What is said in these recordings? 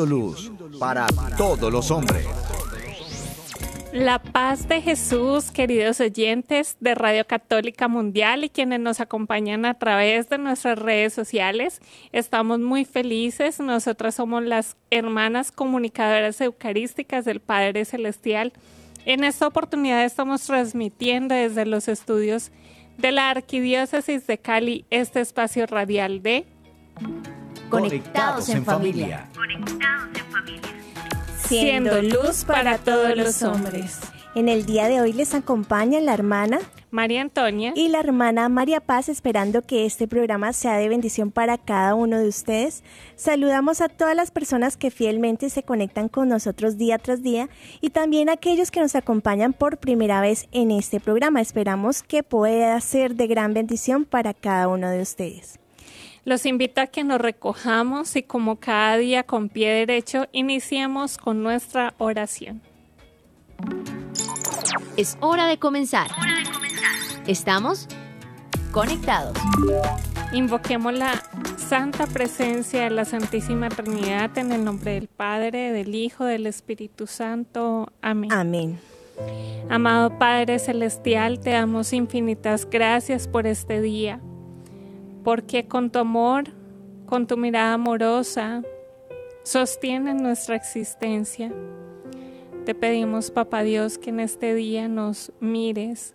Luz para todos los hombres. La paz de Jesús, queridos oyentes de Radio Católica Mundial y quienes nos acompañan a través de nuestras redes sociales. Estamos muy felices. Nosotras somos las hermanas comunicadoras eucarísticas del Padre Celestial. En esta oportunidad estamos transmitiendo desde los estudios de la Arquidiócesis de Cali este espacio radial de Conectados en familia. Conectados en familia. Siendo luz para todos los hombres. En el día de hoy les acompaña la hermana María Antonia. y la hermana María Paz, esperando que este programa sea de bendición para cada uno de ustedes. Saludamos a todas las personas que fielmente se conectan con nosotros día tras día y también a aquellos que nos acompañan por primera vez en este programa. Esperamos que pueda ser de gran bendición para cada uno de ustedes. Los invito a que nos recojamos y como cada día con pie derecho iniciemos con nuestra oración. Es hora de comenzar. Estamos conectados. Invoquemos la santa presencia de la Santísima Trinidad en el nombre del Padre, del Hijo, del Espíritu Santo. Amén. Amén. Amado Padre Celestial, te damos infinitas gracias por este día, porque con tu amor, con tu mirada amorosa, sostienes nuestra existencia. Te pedimos, Papá Dios, que en este día nos mires,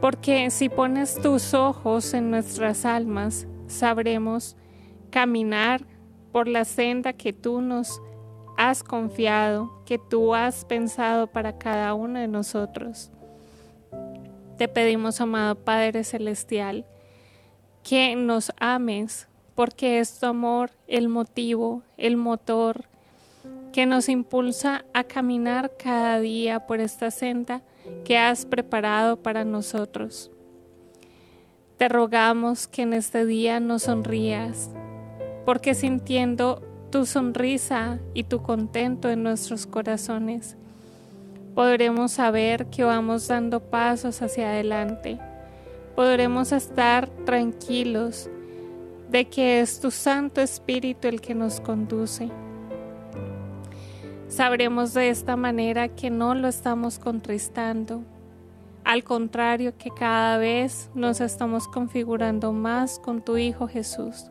porque si pones tus ojos en nuestras almas, sabremos caminar por la senda que tú nos has confiado, que tú has pensado para cada uno de nosotros. Te pedimos, amado Padre Celestial, que nos ames, porque es tu amor el motivo, el motor que nos impulsa a caminar cada día por esta senda que has preparado para nosotros. Te rogamos que en este día nos sonrías, porque sintiendo tu sonrisa y tu contento en nuestros corazones, podremos saber que vamos dando pasos hacia adelante. Podremos estar tranquilos de que es tu Santo Espíritu el que nos conduce. Sabremos de esta manera que no lo estamos contristando. Al contrario, que cada vez nos estamos configurando más con tu Hijo Jesús.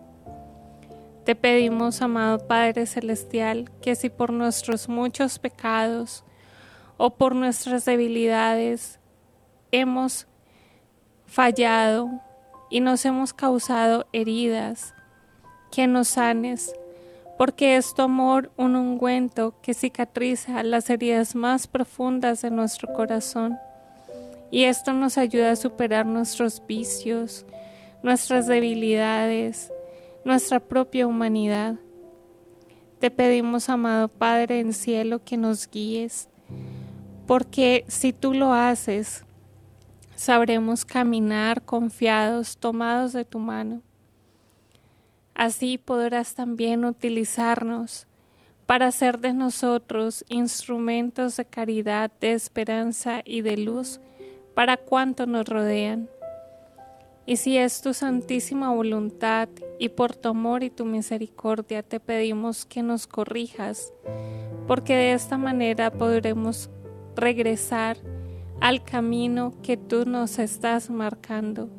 Te pedimos, amado Padre Celestial, que si por nuestros muchos pecados o por nuestras debilidades hemos fallado y nos hemos causado heridas, que nos sanes, porque es tu amor un ungüento que cicatriza las heridas más profundas de nuestro corazón. Y esto nos ayuda a superar nuestros vicios, nuestras debilidades, nuestra propia humanidad. Te pedimos, amado Padre en cielo, que nos guíes, porque si tú lo haces, sabremos caminar confiados, tomados de tu mano. Así podrás también utilizarnos para hacer de nosotros instrumentos de caridad, de esperanza y de luz para cuanto nos rodean. Y si es tu santísima voluntad y por tu amor y tu misericordia te pedimos que nos corrijas, porque de esta manera podremos regresar al camino que tú nos estás marcando.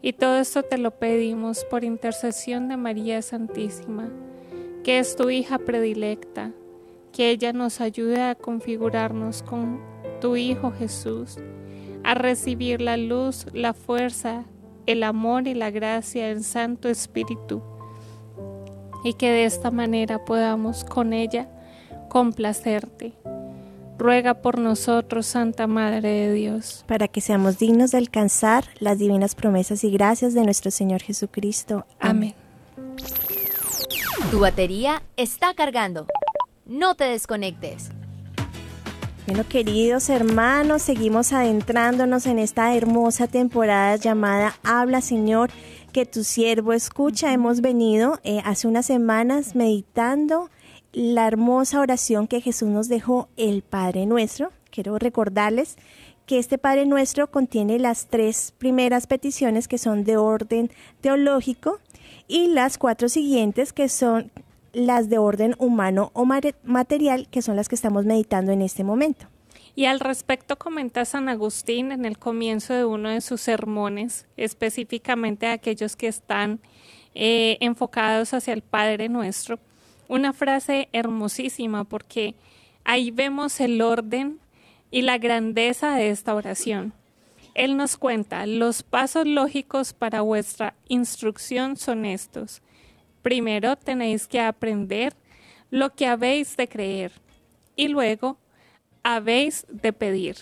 Y todo esto te lo pedimos por intercesión de María Santísima, que es tu hija predilecta, que ella nos ayude a configurarnos con tu Hijo Jesús, a recibir la luz, la fuerza, el amor y la gracia del Santo Espíritu, y que de esta manera podamos con ella complacerte. Ruega por nosotros, Santa Madre de Dios. Para que seamos dignos de alcanzar las divinas promesas y gracias de nuestro Señor Jesucristo. Amén. Tu batería está cargando. No te desconectes. Bueno, queridos hermanos, seguimos adentrándonos en esta hermosa temporada llamada Habla Señor, que tu siervo escucha. Hemos venido eh, hace unas semanas meditando la hermosa oración que Jesús nos dejó, el Padre Nuestro. Quiero recordarles que este Padre Nuestro contiene las tres primeras peticiones que son de orden teológico y las cuatro siguientes que son las de orden humano o material, que son las que estamos meditando en este momento. Y al respecto comenta San Agustín en el comienzo de uno de sus sermones, específicamente a aquellos que están eh, enfocados hacia el Padre Nuestro, una frase hermosísima porque ahí vemos el orden y la grandeza de esta oración. Él nos cuenta, los pasos lógicos para vuestra instrucción son estos. Primero tenéis que aprender lo que habéis de creer y luego habéis de pedir.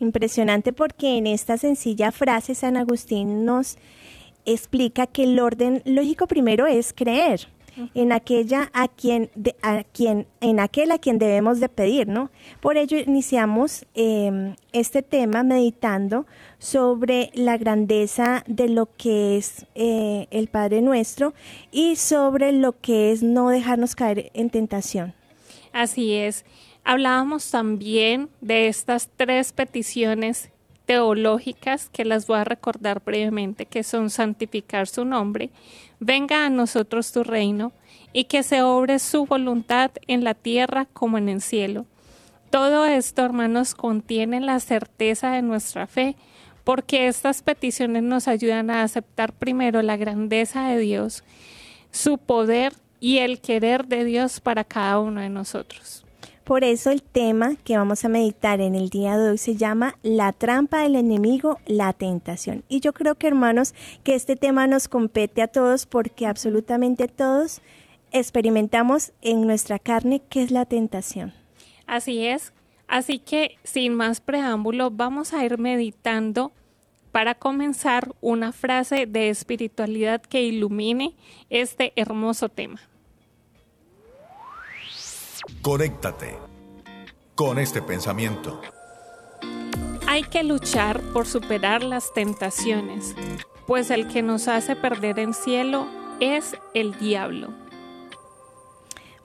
Impresionante porque en esta sencilla frase San Agustín nos explica que el orden lógico primero es creer en aquella a quien, a quien, en aquel a quien debemos de pedir, ¿no? Por ello iniciamos em, este tema meditando sobre la grandeza de lo que es eh, el Padre Nuestro y sobre lo que es no dejarnos caer en tentación. Así es. Hablábamos también de estas tres peticiones teológicas que las voy a recordar brevemente, que son santificar su nombre, venga a nosotros tu reino, y que se obre su voluntad en la tierra como en el cielo. Todo esto, hermanos, contiene la certeza de nuestra fe, porque estas peticiones nos ayudan a aceptar primero la grandeza de Dios, su poder y el querer de Dios para cada uno de nosotros. Por eso el tema que vamos a meditar en el día de hoy se llama La trampa del enemigo, la tentación. Y yo creo que hermanos que este tema nos compete a todos porque absolutamente todos experimentamos en nuestra carne qué es la tentación. Así es. Así que sin más preámbulo vamos a ir meditando para comenzar una frase de espiritualidad que ilumine este hermoso tema. Conéctate con este pensamiento. Hay que luchar por superar las tentaciones, pues el que nos hace perder el cielo es el diablo.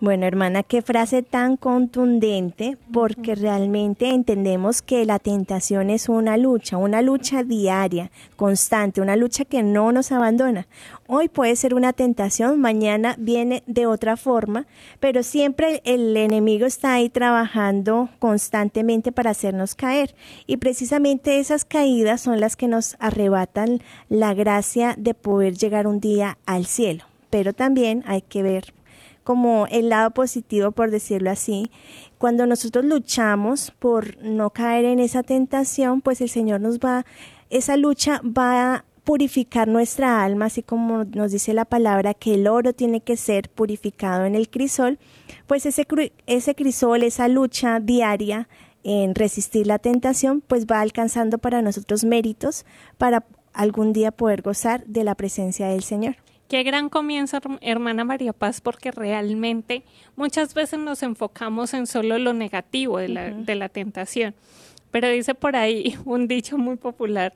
Bueno, hermana, qué frase tan contundente, porque realmente entendemos que la tentación es una lucha, una lucha diaria, constante, una lucha que no nos abandona. Hoy puede ser una tentación, mañana viene de otra forma, pero siempre el enemigo está ahí trabajando constantemente para hacernos caer. Y precisamente esas caídas son las que nos arrebatan la gracia de poder llegar un día al cielo. Pero también hay que ver como el lado positivo, por decirlo así. Cuando nosotros luchamos por no caer en esa tentación, pues el Señor nos va, esa lucha va a purificar nuestra alma, así como nos dice la palabra que el oro tiene que ser purificado en el crisol, pues ese, ese crisol, esa lucha diaria en resistir la tentación, pues va alcanzando para nosotros méritos para algún día poder gozar de la presencia del Señor. Qué gran comienzo, hermana María Paz, porque realmente muchas veces nos enfocamos en solo lo negativo de la, de la tentación. Pero dice por ahí un dicho muy popular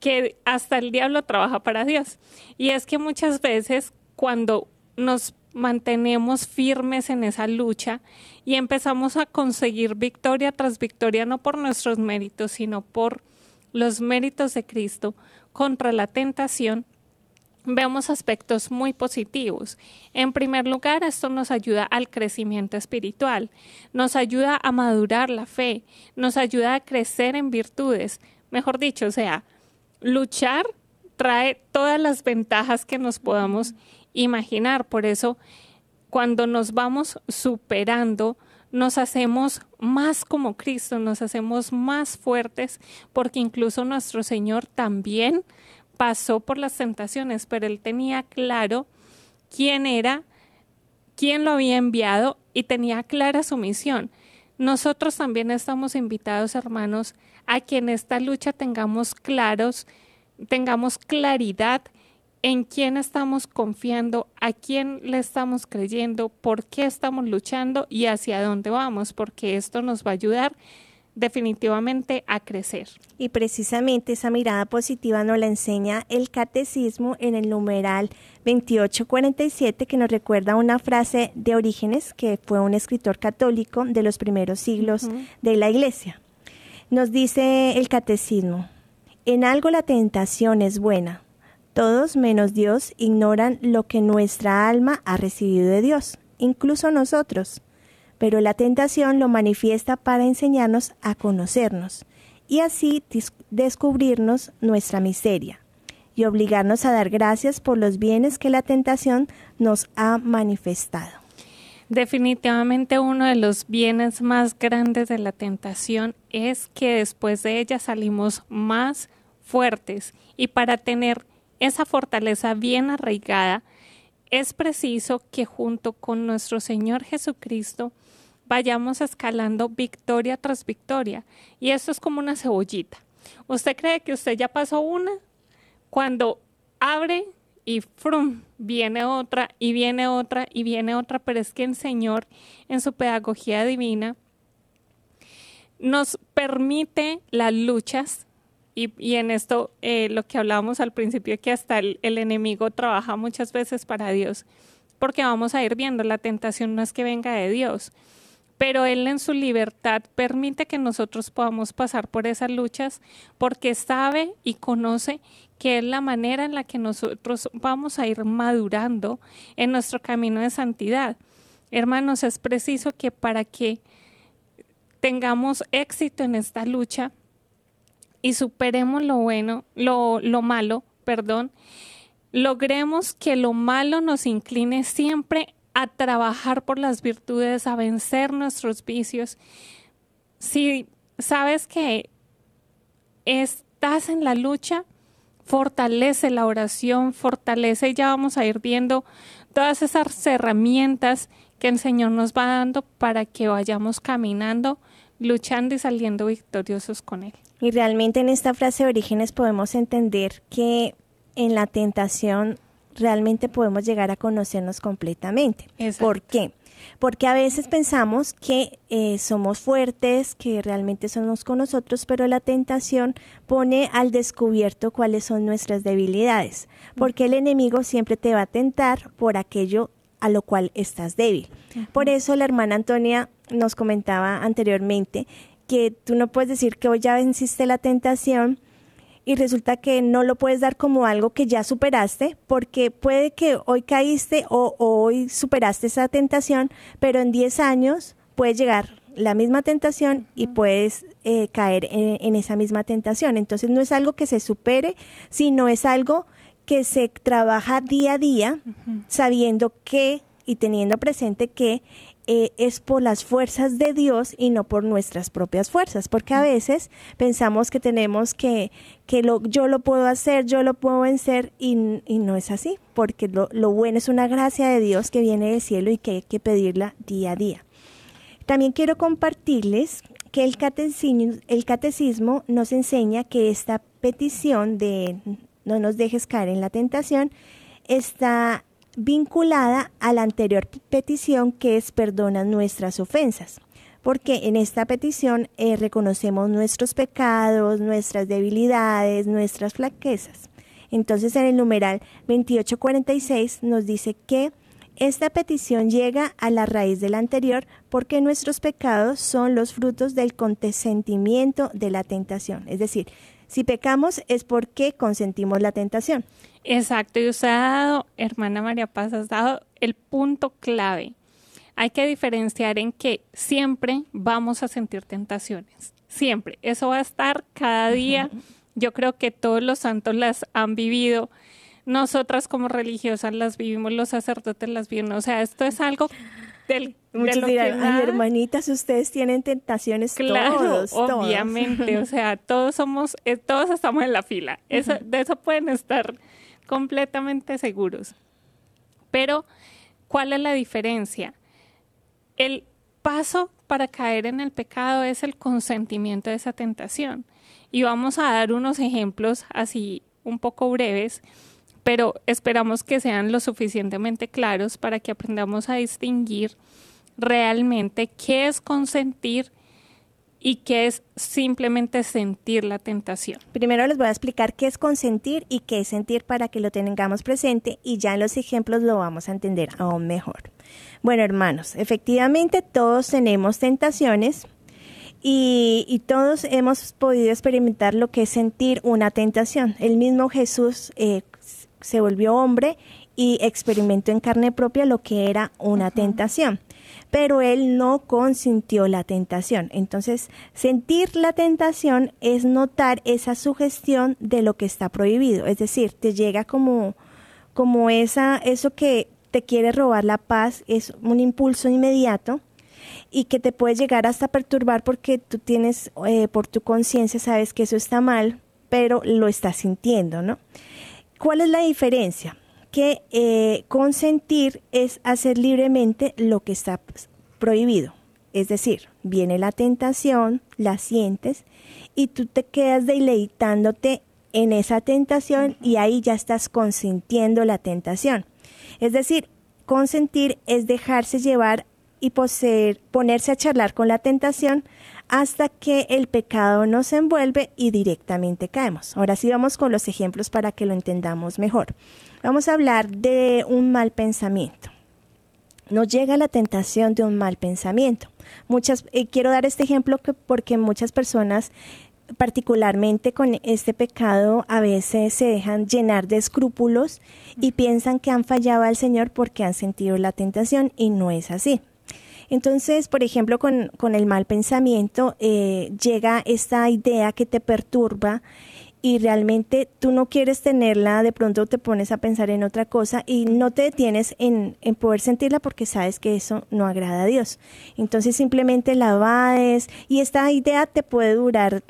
que hasta el diablo trabaja para Dios. Y es que muchas veces cuando nos mantenemos firmes en esa lucha y empezamos a conseguir victoria tras victoria, no por nuestros méritos, sino por los méritos de Cristo contra la tentación, vemos aspectos muy positivos. En primer lugar, esto nos ayuda al crecimiento espiritual, nos ayuda a madurar la fe, nos ayuda a crecer en virtudes. Mejor dicho, o sea, luchar trae todas las ventajas que nos podamos imaginar. Por eso, cuando nos vamos superando, nos hacemos más como Cristo, nos hacemos más fuertes, porque incluso nuestro Señor también pasó por las tentaciones, pero él tenía claro quién era, quién lo había enviado y tenía clara su misión. Nosotros también estamos invitados, hermanos, a que en esta lucha tengamos claros, tengamos claridad en quién estamos confiando, a quién le estamos creyendo, por qué estamos luchando y hacia dónde vamos, porque esto nos va a ayudar definitivamente a crecer. Y precisamente esa mirada positiva nos la enseña el catecismo en el numeral 2847 que nos recuerda una frase de Orígenes que fue un escritor católico de los primeros siglos de la iglesia. Nos dice el catecismo, en algo la tentación es buena. Todos menos Dios ignoran lo que nuestra alma ha recibido de Dios, incluso nosotros pero la tentación lo manifiesta para enseñarnos a conocernos y así descubrirnos nuestra miseria y obligarnos a dar gracias por los bienes que la tentación nos ha manifestado. Definitivamente uno de los bienes más grandes de la tentación es que después de ella salimos más fuertes y para tener esa fortaleza bien arraigada es preciso que junto con nuestro Señor Jesucristo vayamos escalando victoria tras victoria. Y esto es como una cebollita. ¿Usted cree que usted ya pasó una? Cuando abre y frum, viene otra y viene otra y viene otra, pero es que el Señor en su pedagogía divina nos permite las luchas y, en esto eh, lo que hablábamos al principio, que hasta el enemigo trabaja muchas veces para Dios, porque vamos a ir viendo, la tentación no es que venga de Dios, pero Él en su libertad permite que nosotros podamos pasar por esas luchas porque sabe y conoce que es la manera en la que nosotros vamos a ir madurando en nuestro camino de santidad. Hermanos, es preciso que para que tengamos éxito en esta lucha y superemos lo bueno, lo, lo malo, perdón, logremos que lo malo nos incline siempre a trabajar por las virtudes, a vencer nuestros vicios. Si sabes que estás en la lucha, fortalece la oración, fortalece y ya vamos a ir viendo todas esas herramientas que el Señor nos va dando para que vayamos caminando, luchando y saliendo victoriosos con Él. Y realmente en esta frase de orígenes podemos entender que en la tentación realmente podemos llegar a conocernos completamente. ¿Por qué? Porque a veces pensamos que eh, somos fuertes, que realmente somos con nosotros, pero la tentación pone al descubierto cuáles son nuestras debilidades, porque el enemigo siempre te va a tentar por aquello a lo cual estás débil. Por eso la hermana Antonia nos comentaba anteriormente que tú no puedes decir que hoy ya venciste la tentación, y resulta que no lo puedes dar como algo que ya superaste, porque puede que hoy caíste o, hoy superaste esa tentación, pero en 10 años puede llegar la misma tentación y puedes eh, caer en, esa misma tentación. Entonces no es algo que se supere, sino es algo que se trabaja día a día, sabiendo que y teniendo presente que eh, es por las fuerzas de Dios y no por nuestras propias fuerzas, porque a veces pensamos que tenemos que, que lo, yo lo puedo hacer, yo lo puedo vencer y, no es así, porque lo, lo, bueno es una gracia de Dios que viene del cielo y que hay que pedirla día a día. También quiero compartirles que el catecismo, el catecismo nos enseña que esta petición de no nos dejes caer en la tentación está vinculada a la anterior petición que es perdona nuestras ofensas, porque en esta petición eh, reconocemos nuestros pecados, nuestras debilidades, nuestras flaquezas. Entonces en el numeral 2846 nos dice que esta petición llega a la raíz de la anterior porque nuestros pecados son los frutos del consentimiento de la tentación. Es decir, si pecamos es porque consentimos la tentación. Exacto, y usted ha dado, hermana María Paz, has dado el punto clave. Hay que diferenciar en que siempre vamos a sentir tentaciones, siempre. Eso va a estar cada día. Yo creo que todos los santos las han vivido. Nosotras como religiosas las vivimos, los sacerdotes las viven. O sea, esto es algo del Muchos dirán, ay, hermanitas, ustedes tienen tentaciones claro, todos, obviamente, o sea, todos somos, eh, todos estamos en la fila. De eso pueden estar completamente seguros. Pero, ¿cuál es la diferencia? El paso para caer en el pecado es el consentimiento de esa tentación. Y vamos a dar unos ejemplos así un poco breves, pero esperamos que sean lo suficientemente claros para que aprendamos a distinguir realmente qué es consentir y qué es simplemente sentir la tentación. Primero les voy a explicar qué es consentir y qué es sentir para que lo tengamos presente y ya en los ejemplos lo vamos a entender aún mejor. Bueno, hermanos, efectivamente todos tenemos tentaciones y, todos hemos podido experimentar lo que es sentir una tentación. El mismo Jesús eh, se volvió hombre y experimentó en carne propia lo que era una tentación pero él no consintió la tentación. Entonces, sentir la tentación es notar esa sugestión de lo que está prohibido, es decir, te llega como, como esa, eso que te quiere robar la paz, es un impulso inmediato y que te puede llegar hasta perturbar porque tú tienes, eh, por tu conciencia, sabes que eso está mal, pero lo estás sintiendo, ¿no? ¿Cuál es la diferencia? que eh, consentir es hacer libremente lo que está prohibido. Es decir, viene la tentación, la sientes y tú te quedas deleitándote en esa tentación y ahí ya estás consintiendo la tentación. Es decir, consentir es dejarse llevar y poseer, ponerse a charlar con la tentación hasta que el pecado nos envuelve y directamente caemos. Ahora sí vamos con los ejemplos para que lo entendamos mejor. Vamos a hablar de un mal pensamiento. Nos llega la tentación de un mal pensamiento. Muchas, eh, quiero dar este ejemplo porque muchas personas particularmente con este pecado a veces se dejan llenar de escrúpulos y piensan que han fallado al Señor porque han sentido la tentación y no es así. Entonces, por ejemplo, con, con el mal pensamiento eh, llega esta idea que te perturba y realmente tú no quieres tenerla, de pronto te pones a pensar en otra cosa y no te detienes en, en poder sentirla porque sabes que eso no agrada a Dios. Entonces simplemente la vades y esta idea te puede durar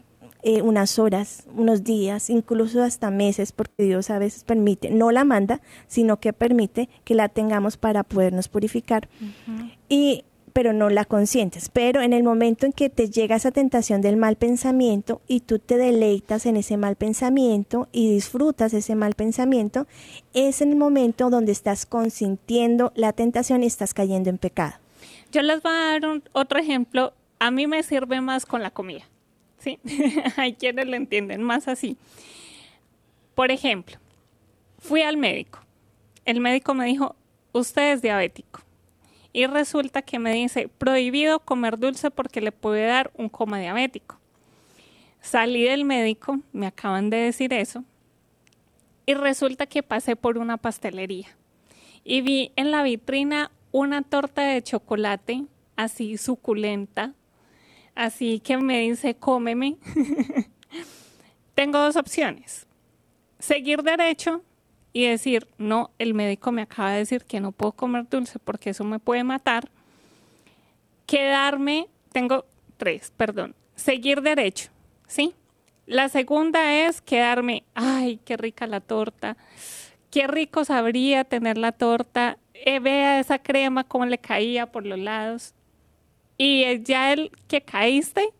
eh, unas horas, unos días, incluso hasta meses, porque Dios a veces permite, no la manda, sino que permite que la tengamos para podernos purificar. Y pero no la consientes. Pero en el momento en que te llega esa tentación del mal pensamiento y tú te deleitas en ese mal pensamiento y disfrutas ese mal pensamiento, es el momento donde estás consintiendo la tentación y estás cayendo en pecado. Yo les voy a dar otro ejemplo. A mí me sirve más con la comida. ¿sí? Hay quienes lo entienden más así. Por ejemplo, fui al médico. El médico me dijo, usted es diabético y resulta que me dice prohibido comer dulce porque le puede dar un coma diabético. Salí del médico, me acaban de decir eso, y resulta que pasé por una pastelería y vi en la vitrina una torta de chocolate así suculenta, así que me dice cómeme. Tengo dos opciones. Seguir derecho y decir, no, el médico me acaba de decir que no puedo comer dulce porque eso me puede matar, quedarme, tengo tres, perdón, seguir derecho, ¿sí? La segunda es quedarme, ay, qué rica la torta, qué rico sabría tener la torta, eh, vea esa crema cómo le caía por los lados. Y ya el que caíste,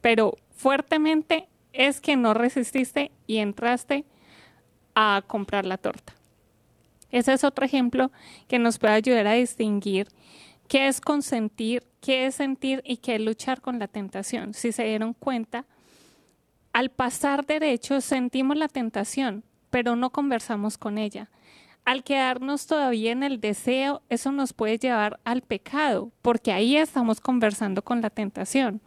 pero fuertemente, es que no resististe y entraste a comprar la torta. Ese es otro ejemplo que nos puede ayudar a distinguir qué es consentir, qué es sentir y qué es luchar con la tentación. Si se dieron cuenta, al pasar derecho sentimos la tentación, pero no conversamos con ella. Al quedarnos todavía en el deseo, eso nos puede llevar al pecado, porque ahí estamos conversando con la tentación.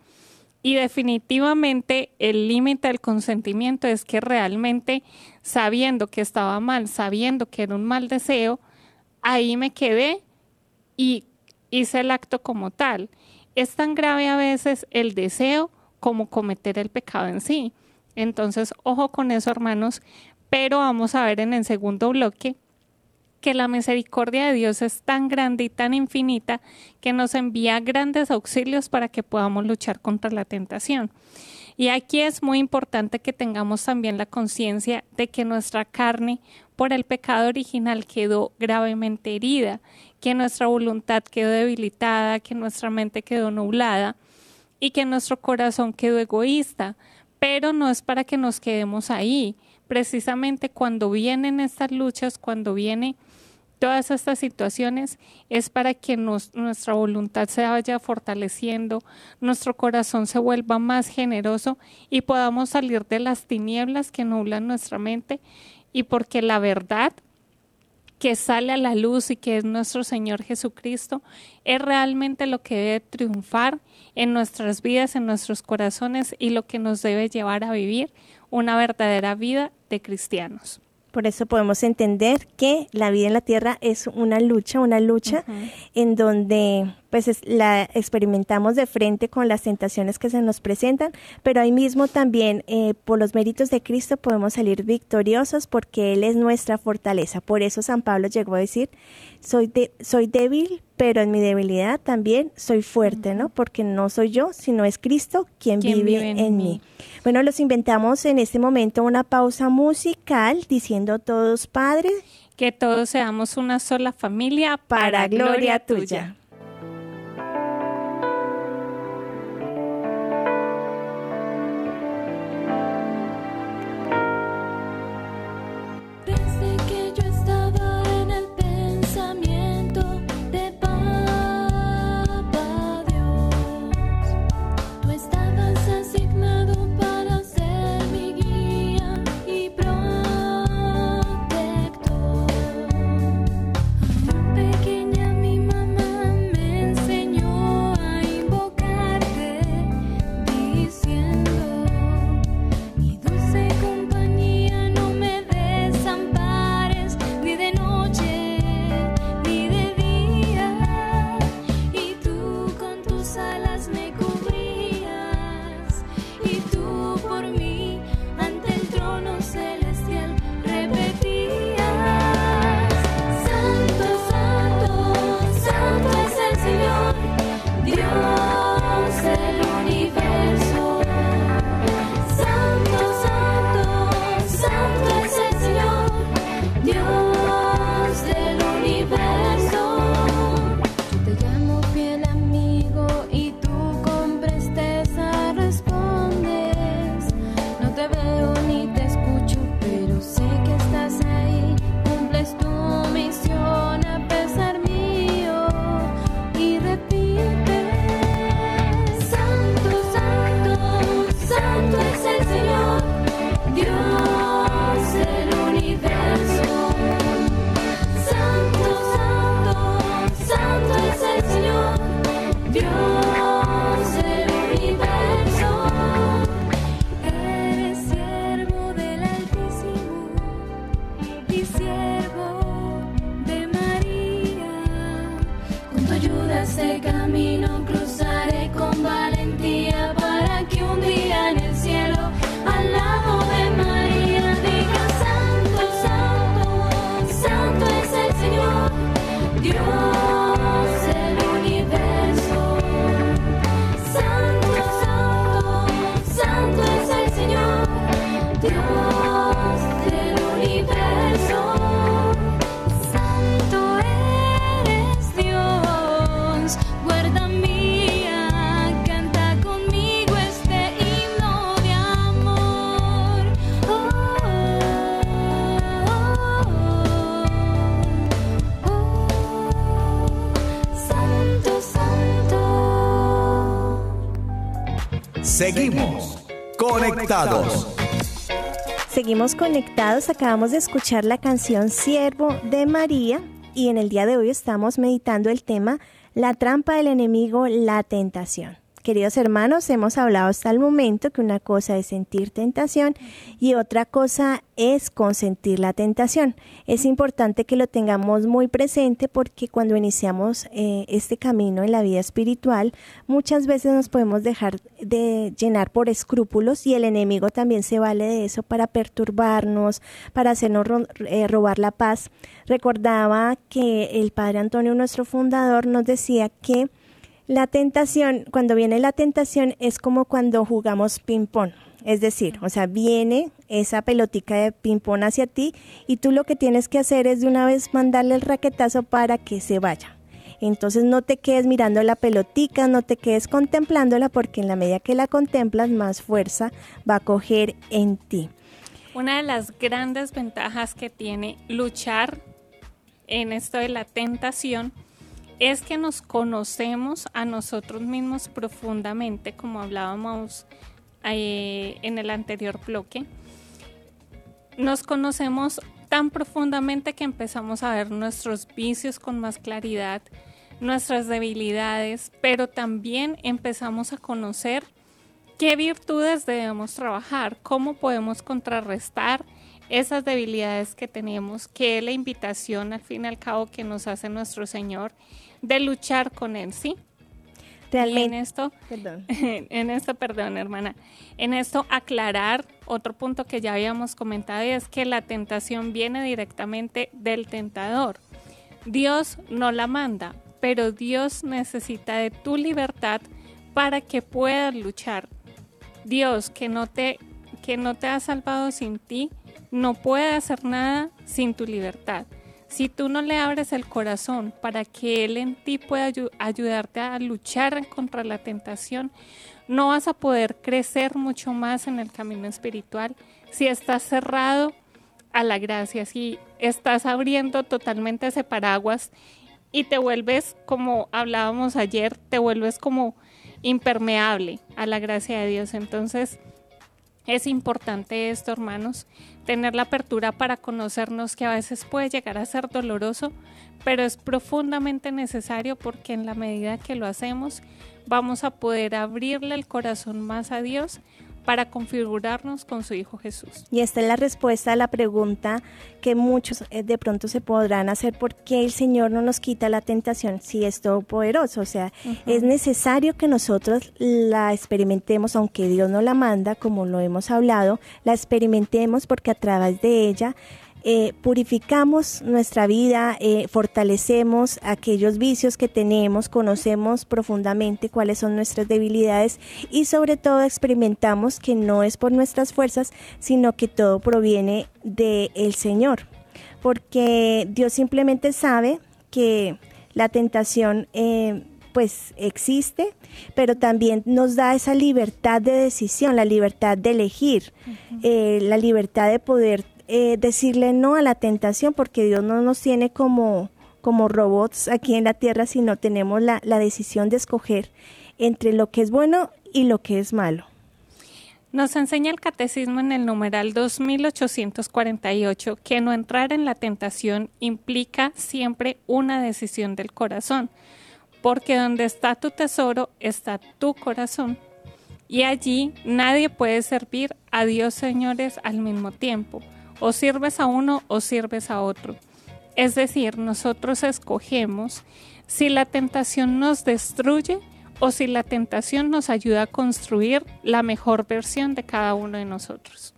Y definitivamente el límite del consentimiento es que realmente sabiendo que estaba mal, sabiendo que era un mal deseo, ahí me quedé y hice el acto como tal. Es tan grave a veces el deseo como cometer el pecado en sí. Entonces, ojo con eso, hermanos, pero vamos a ver en el segundo bloque que la misericordia de Dios es tan grande y tan infinita que nos envía grandes auxilios para que podamos luchar contra la tentación. Y aquí es muy importante que tengamos también la conciencia de que nuestra carne por el pecado original quedó gravemente herida, que nuestra voluntad quedó debilitada, que nuestra mente quedó nublada y que nuestro corazón quedó egoísta. Pero no es para que nos quedemos ahí. Precisamente cuando vienen estas luchas, cuando viene todas estas situaciones es para que nuestra voluntad se vaya fortaleciendo, nuestro corazón se vuelva más generoso y podamos salir de las tinieblas que nublan nuestra mente y porque la verdad que sale a la luz y que es nuestro Señor Jesucristo, es realmente lo que debe triunfar en nuestras vidas, en nuestros corazones y lo que nos debe llevar a vivir una verdadera vida de cristianos. Por eso podemos entender que la vida en la tierra es una lucha, una lucha en donde pues la experimentamos de frente con las tentaciones que se nos presentan, pero ahí mismo también eh, por los méritos de Cristo podemos salir victoriosos porque Él es nuestra fortaleza. Por eso San Pablo llegó a decir, soy, de, soy débil, pero en mi debilidad también soy fuerte, ¿no? Porque no soy yo, sino es Cristo quien, vive, en, mí. Bueno, los inventamos en este momento una pausa musical diciendo todos, Padre, que todos seamos una sola familia para, gloria, tuya. Seguimos conectados, acabamos de escuchar la canción Siervo de María y en el día de hoy estamos meditando el tema La trampa del enemigo, la tentación. Queridos hermanos, hemos hablado hasta el momento que una cosa es sentir tentación y otra cosa es consentir la tentación. Es importante que lo tengamos muy presente porque cuando iniciamos eh, este camino en la vida espiritual, muchas veces nos podemos dejar de llenar por escrúpulos y el enemigo también se vale de eso para perturbarnos, para hacernos eh, robar la paz. Recordaba que el Padre Antonio, nuestro fundador, nos decía que la tentación, cuando viene la tentación, es como cuando jugamos ping-pong. Es decir, o sea, viene esa pelotica de ping-pong hacia ti y tú lo que tienes que hacer es de una vez mandarle el raquetazo para que se vaya. Entonces no te quedes mirando la pelotica, no te quedes contemplándola porque en la medida que la contemplas más fuerza va a coger en ti. Una de las grandes ventajas que tiene luchar en esto de la tentación es que nos conocemos a nosotros mismos profundamente, como hablábamos eh, en el anterior bloque. Nos conocemos tan profundamente que empezamos a ver nuestros vicios con más claridad, nuestras debilidades, pero también empezamos a conocer qué virtudes debemos trabajar, cómo podemos contrarrestar esas debilidades que tenemos, que es la invitación al fin y al cabo que nos hace nuestro Señor de luchar con Él, ¿sí? Realmente. en esto, perdón. en esto, perdón, hermana, en esto aclarar otro punto que ya habíamos comentado y es que la tentación viene directamente del tentador. Dios no la manda, pero Dios necesita de tu libertad para que puedas luchar. Dios que no te que no te ha salvado sin ti, no puede hacer nada sin tu libertad. Si tú no le abres el corazón para que Él en ti pueda ayudarte a luchar contra la tentación, no vas a poder crecer mucho más en el camino espiritual si estás cerrado a la gracia, si estás abriendo totalmente ese paraguas y te vuelves, como hablábamos ayer, te vuelves como impermeable a la gracia de Dios. Entonces, es importante esto, hermanos, tener la apertura para conocernos que a veces puede llegar a ser doloroso, pero es profundamente necesario porque en la medida que lo hacemos vamos a poder abrirle el corazón más a Dios para configurarnos con su Hijo Jesús. Y esta es la respuesta a la pregunta que muchos eh, de pronto se podrán hacer, ¿por qué el Señor no nos quita la tentación si es todopoderoso? O sea, es necesario que nosotros la experimentemos, aunque Dios no la manda, como lo hemos hablado, la experimentemos porque a través de ella eh, purificamos nuestra vida, eh, fortalecemos aquellos vicios que tenemos, conocemos profundamente cuáles son nuestras debilidades y sobre todo experimentamos que no es por nuestras fuerzas, sino que todo proviene del el Señor. Porque Dios simplemente sabe que la tentación eh, pues existe, pero también nos da esa libertad de decisión, la libertad de elegir, la libertad de poder eh, decirle no a la tentación, porque Dios no nos tiene como, como robots aquí en la tierra, sino tenemos la, la decisión de escoger entre lo que es bueno y lo que es malo. Nos enseña el catecismo en el numeral 2848 que no entrar en la tentación implica siempre una decisión del corazón, porque donde está tu tesoro está tu corazón. Y allí nadie puede servir a Dios señores al mismo tiempo o sirves a uno o sirves a otro. Es decir, nosotros escogemos si la tentación nos destruye o si la tentación nos ayuda a construir la mejor versión de cada uno de nosotros.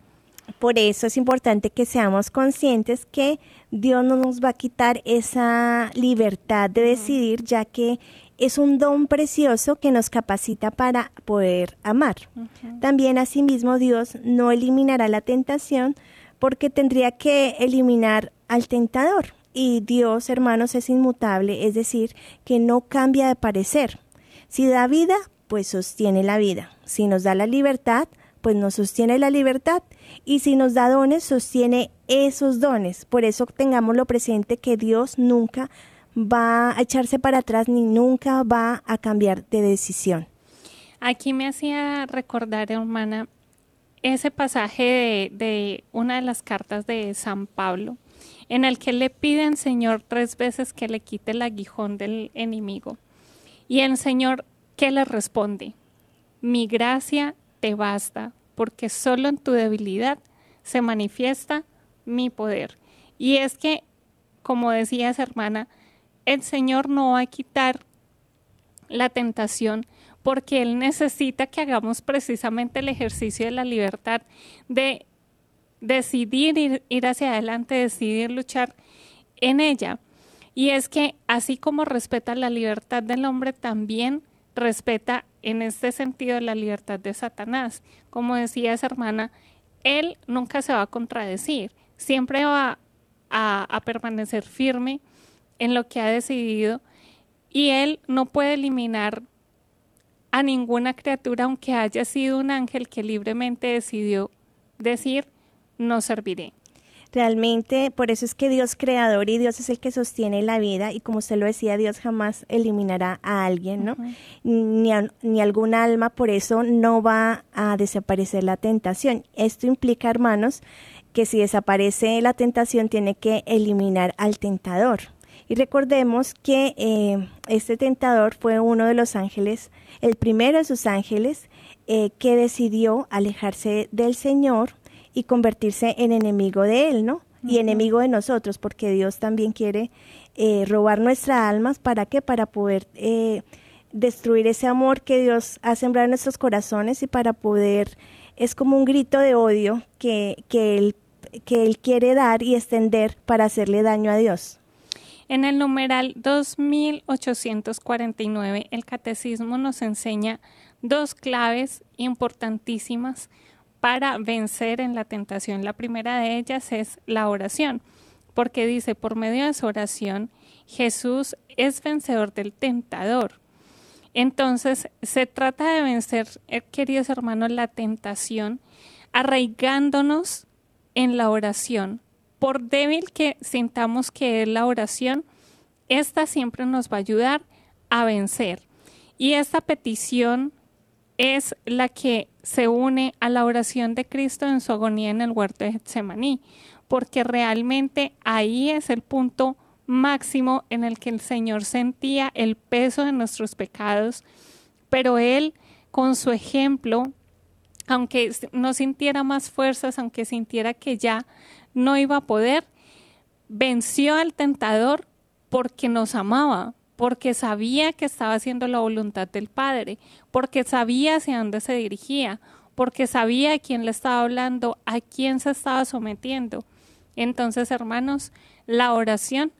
Por eso es importante que seamos conscientes que Dios no nos va a quitar esa libertad de decidir, ya que es un don precioso que nos capacita para poder amar. También asimismo Dios no eliminará la tentación, porque tendría que eliminar al tentador. Y Dios, hermanos, es inmutable, es decir, que no cambia de parecer. Si da vida, pues sostiene la vida. Si nos da la libertad, pues nos sostiene la libertad. Y si nos da dones, sostiene esos dones. Por eso tengámoslo presente que Dios nunca va a echarse para atrás ni nunca va a cambiar de decisión. Aquí me hacía recordar, hermana, ese pasaje de, una de las cartas de San Pablo, en el que le pide al Señor tres veces que le quite el aguijón del enemigo. Y el Señor, ¿qué le responde? Mi gracia te basta, porque solo en tu debilidad se manifiesta mi poder. Y es que, como decías, hermana, el Señor no va a quitar la tentación, porque Él necesita que hagamos precisamente el ejercicio de la libertad de decidir ir, hacia adelante, decidir luchar en ella. Y es que así como respeta la libertad del hombre, también respeta en este sentido la libertad de Satanás. Como decía esa hermana, él nunca se va a contradecir, siempre va a permanecer firme en lo que ha decidido y él no puede eliminar a ninguna criatura, aunque haya sido un ángel que libremente decidió decir, no serviré. Realmente, por eso es que Dios creador y Dios es el que sostiene la vida y como usted lo decía, Dios jamás eliminará a alguien, ¿no? ni, ni algún alma, por eso no va a desaparecer la tentación. Esto implica, hermanos, que si desaparece la tentación tiene que eliminar al tentador. Y recordemos que eh, este tentador fue uno de los ángeles, el primero de sus ángeles, eh, que decidió alejarse del Señor y convertirse en enemigo de Él, ¿no? Y enemigo de nosotros, porque Dios también quiere eh, robar nuestras almas. ¿Para qué? Para poder eh, destruir ese amor que Dios ha sembrado en nuestros corazones y para poder, es como un grito de odio que, que, él, que Él quiere dar y extender para hacerle daño a Dios. En el numeral 2849, el catecismo nos enseña dos claves importantísimas para vencer en la tentación. La primera de ellas es la oración, porque dice, por medio de su oración, Jesús es vencedor del tentador. Entonces, se trata de vencer, eh, queridos hermanos, la tentación, arraigándonos en la oración. Por débil que sintamos que es la oración, esta siempre nos va a ayudar a vencer. Y esta petición es la que se une a la oración de Cristo en su agonía en el huerto de Getsemaní, porque realmente ahí es el punto máximo en el que el Señor sentía el peso de nuestros pecados, pero Él con su ejemplo, aunque no sintiera más fuerzas, aunque sintiera que ya no iba a poder, venció al tentador porque nos amaba, porque sabía que estaba haciendo la voluntad del Padre, porque sabía hacia dónde se dirigía, porque sabía a quién le estaba hablando, a quién se estaba sometiendo. Entonces, hermanos, la oración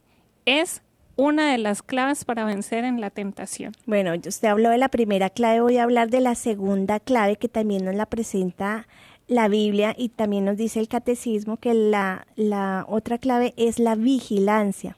es una de las claves para vencer en la tentación. Bueno, usted habló de la primera clave, voy a hablar de la segunda clave que también nos la presenta la Biblia y también nos dice el catecismo que la, la otra clave es la vigilancia.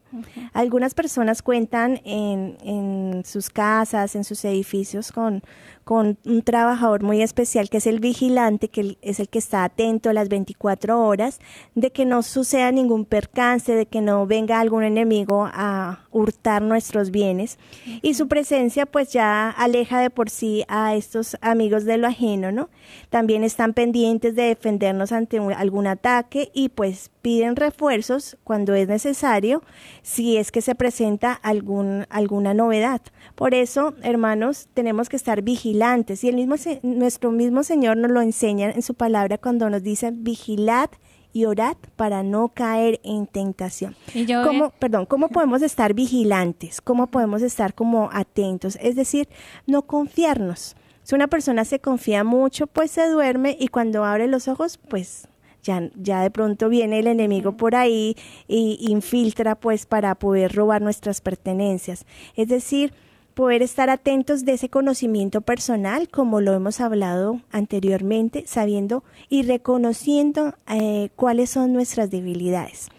Algunas personas cuentan en, en, sus casas, en sus edificios con, con un trabajador muy especial que es el vigilante, que es el que está atento a las 24 horas, de que no suceda ningún percance, de que no venga algún enemigo a hurtar nuestros bienes. Y su presencia pues ya aleja de por sí a estos amigos de lo ajeno, ¿no? También están pendientes de defendernos ante algún ataque y pues piden refuerzos cuando es necesario si es que se presenta algún, alguna novedad. Por eso, hermanos, tenemos que estar vigilantes y el mismo, nuestro mismo Señor nos lo enseña en su palabra cuando nos dice vigilad y orad para no caer en tentación. Y yo, ¿Cómo, perdón, ¿cómo podemos estar vigilantes? ¿Cómo podemos estar como atentos? Es decir, no confiarnos. Si una persona se confía mucho, pues se duerme y cuando abre los ojos, pues ya, ya de pronto viene el enemigo por ahí y infiltra pues para poder robar nuestras pertenencias. Es decir, poder estar atentos de ese conocimiento personal, como lo hemos hablado anteriormente, sabiendo y reconociendo eh, cuáles son nuestras debilidades.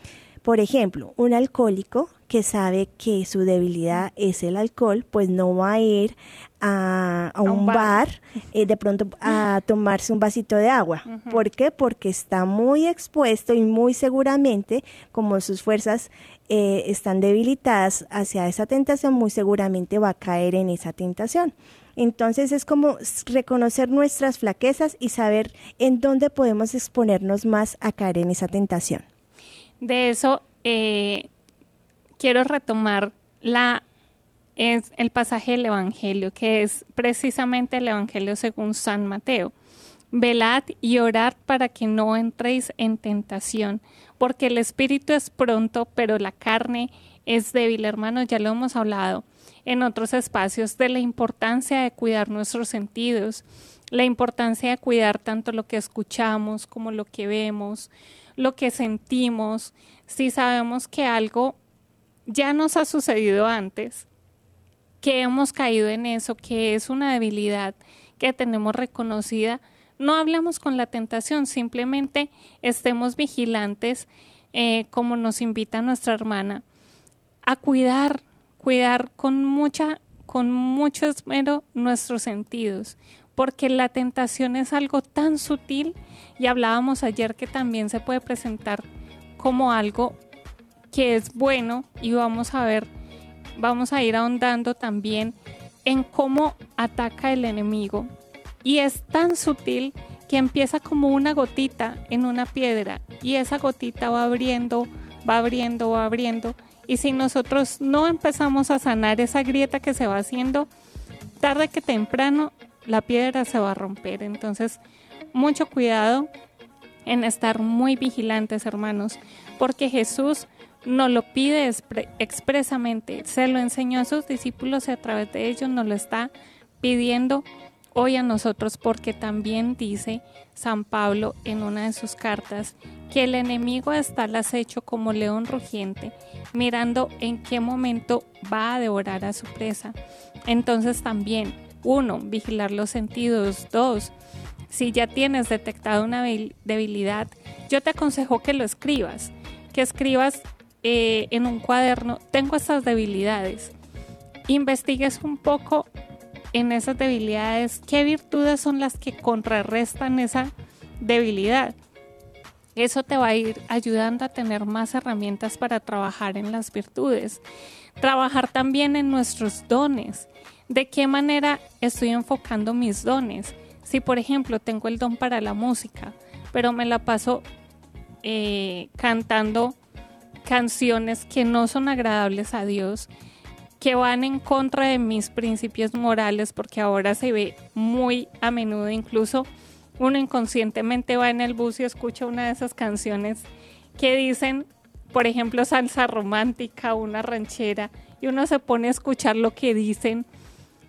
Por ejemplo, un alcohólico que sabe que su debilidad es el alcohol, pues no va a ir a, un, bar, eh, de pronto a tomarse un vasito de agua. ¿Por qué? Porque está muy expuesto y muy seguramente, como sus fuerzas eh, están debilitadas hacia esa tentación, muy seguramente va a caer en esa tentación. Entonces es como reconocer nuestras flaquezas y saber en dónde podemos exponernos más a caer en esa tentación. De eso eh, quiero retomar la es el pasaje del Evangelio, que es precisamente el Evangelio según San Mateo. Velad y orad para que no entréis en tentación, porque el espíritu es pronto, pero la carne es débil, hermanos, ya lo hemos hablado en otros espacios de la importancia de cuidar nuestros sentidos, la importancia de cuidar tanto lo que escuchamos como lo que vemos, lo que sentimos, si sabemos que algo ya nos ha sucedido antes, que hemos caído en eso, que es una debilidad que tenemos reconocida, no hablamos con la tentación, simplemente estemos vigilantes, eh, como nos invita nuestra hermana, a cuidar, cuidar con mucha, con mucho esmero nuestros sentidos, porque la tentación es algo tan sutil y hablábamos ayer que también se puede presentar como algo que es bueno y vamos a ver, vamos a ir ahondando también en cómo ataca el enemigo. Y es tan sutil que empieza como una gotita en una piedra y esa gotita va abriendo, va abriendo, va abriendo. Y si nosotros no empezamos a sanar esa grieta que se va haciendo, tarde que temprano la piedra se va a romper. Entonces, mucho cuidado en estar muy vigilantes, hermanos, porque Jesús nos lo pide expresamente, se lo enseñó a sus discípulos y a través de ellos nos lo está pidiendo hoy a nosotros porque también dice San Pablo en una de sus cartas que el enemigo está al acecho como león rugiente, mirando en qué momento va a devorar a su presa. Entonces también, uno, vigilar los sentidos, dos, si ya tienes detectado una debilidad, yo te aconsejo que lo escribas, que escribas eh, en un cuaderno, tengo estas debilidades. Investigues un poco en esas debilidades, qué virtudes son las que contrarrestan esa debilidad. Eso te va a ir ayudando a tener más herramientas para trabajar en las virtudes. Trabajar también en nuestros dones. ¿De qué manera estoy enfocando mis dones? Si por ejemplo tengo el don para la música, pero me la paso eh, cantando canciones que no son agradables a Dios, que van en contra de mis principios morales, porque ahora se ve muy a menudo, incluso uno inconscientemente va en el bus y escucha una de esas canciones que dicen, por ejemplo, salsa romántica, una ranchera, y uno se pone a escuchar lo que dicen,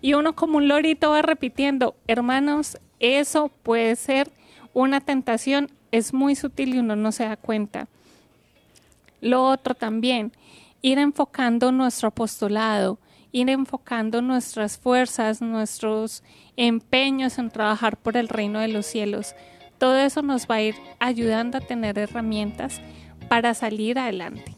y uno como un lorito va repitiendo, hermanos, eso puede ser una tentación, es muy sutil y uno no se da cuenta. Lo otro también, ir enfocando nuestro apostolado, ir enfocando nuestras fuerzas, nuestros empeños en trabajar por el reino de los cielos. Todo eso nos va a ir ayudando a tener herramientas para salir adelante.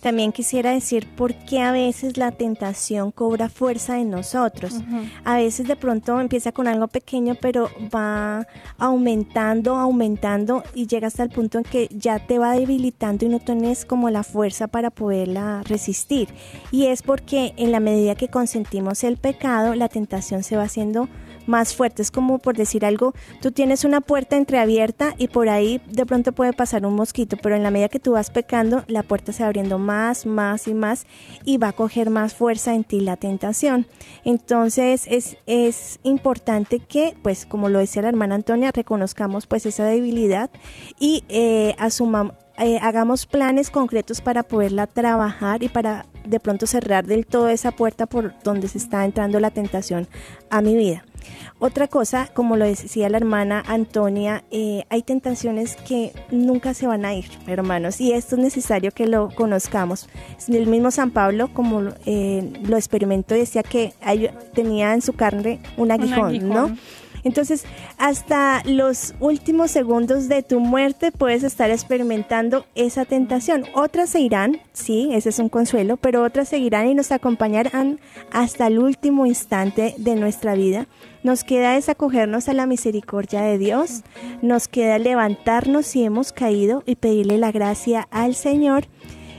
También quisiera decir por qué a veces la tentación cobra fuerza en nosotros. A veces de pronto empieza con algo pequeño, pero va aumentando, aumentando y llega hasta el punto en que ya te va debilitando y no tienes como la fuerza para poderla resistir. Y es porque en la medida que consentimos el pecado, la tentación se va haciendo más fuerte. Es como por decir algo, tú tienes una puerta entreabierta y por ahí de pronto puede pasar un mosquito, pero en la medida que tú vas pecando, la puerta se va abriendo más, más y más y va a coger más fuerza en ti la tentación. Entonces es, es importante que, pues como lo decía la hermana Antonia, reconozcamos pues esa debilidad y eh, asumamos eh, hagamos planes concretos para poderla trabajar y para de pronto cerrar del todo esa puerta por donde se está entrando la tentación a mi vida. Otra cosa, como lo decía la hermana Antonia, eh, hay tentaciones que nunca se van a ir, hermanos, y esto es necesario que lo conozcamos. El mismo San Pablo, como eh, lo experimentó, decía que tenía en su carne un aguijón, ¿no? Entonces, hasta los últimos segundos de tu muerte puedes estar experimentando esa tentación. Otras se irán, sí, ese es un consuelo, pero otras seguirán y nos acompañarán hasta el último instante de nuestra vida. Nos queda desacogernos a la misericordia de Dios, nos queda levantarnos si hemos caído y pedirle la gracia al Señor.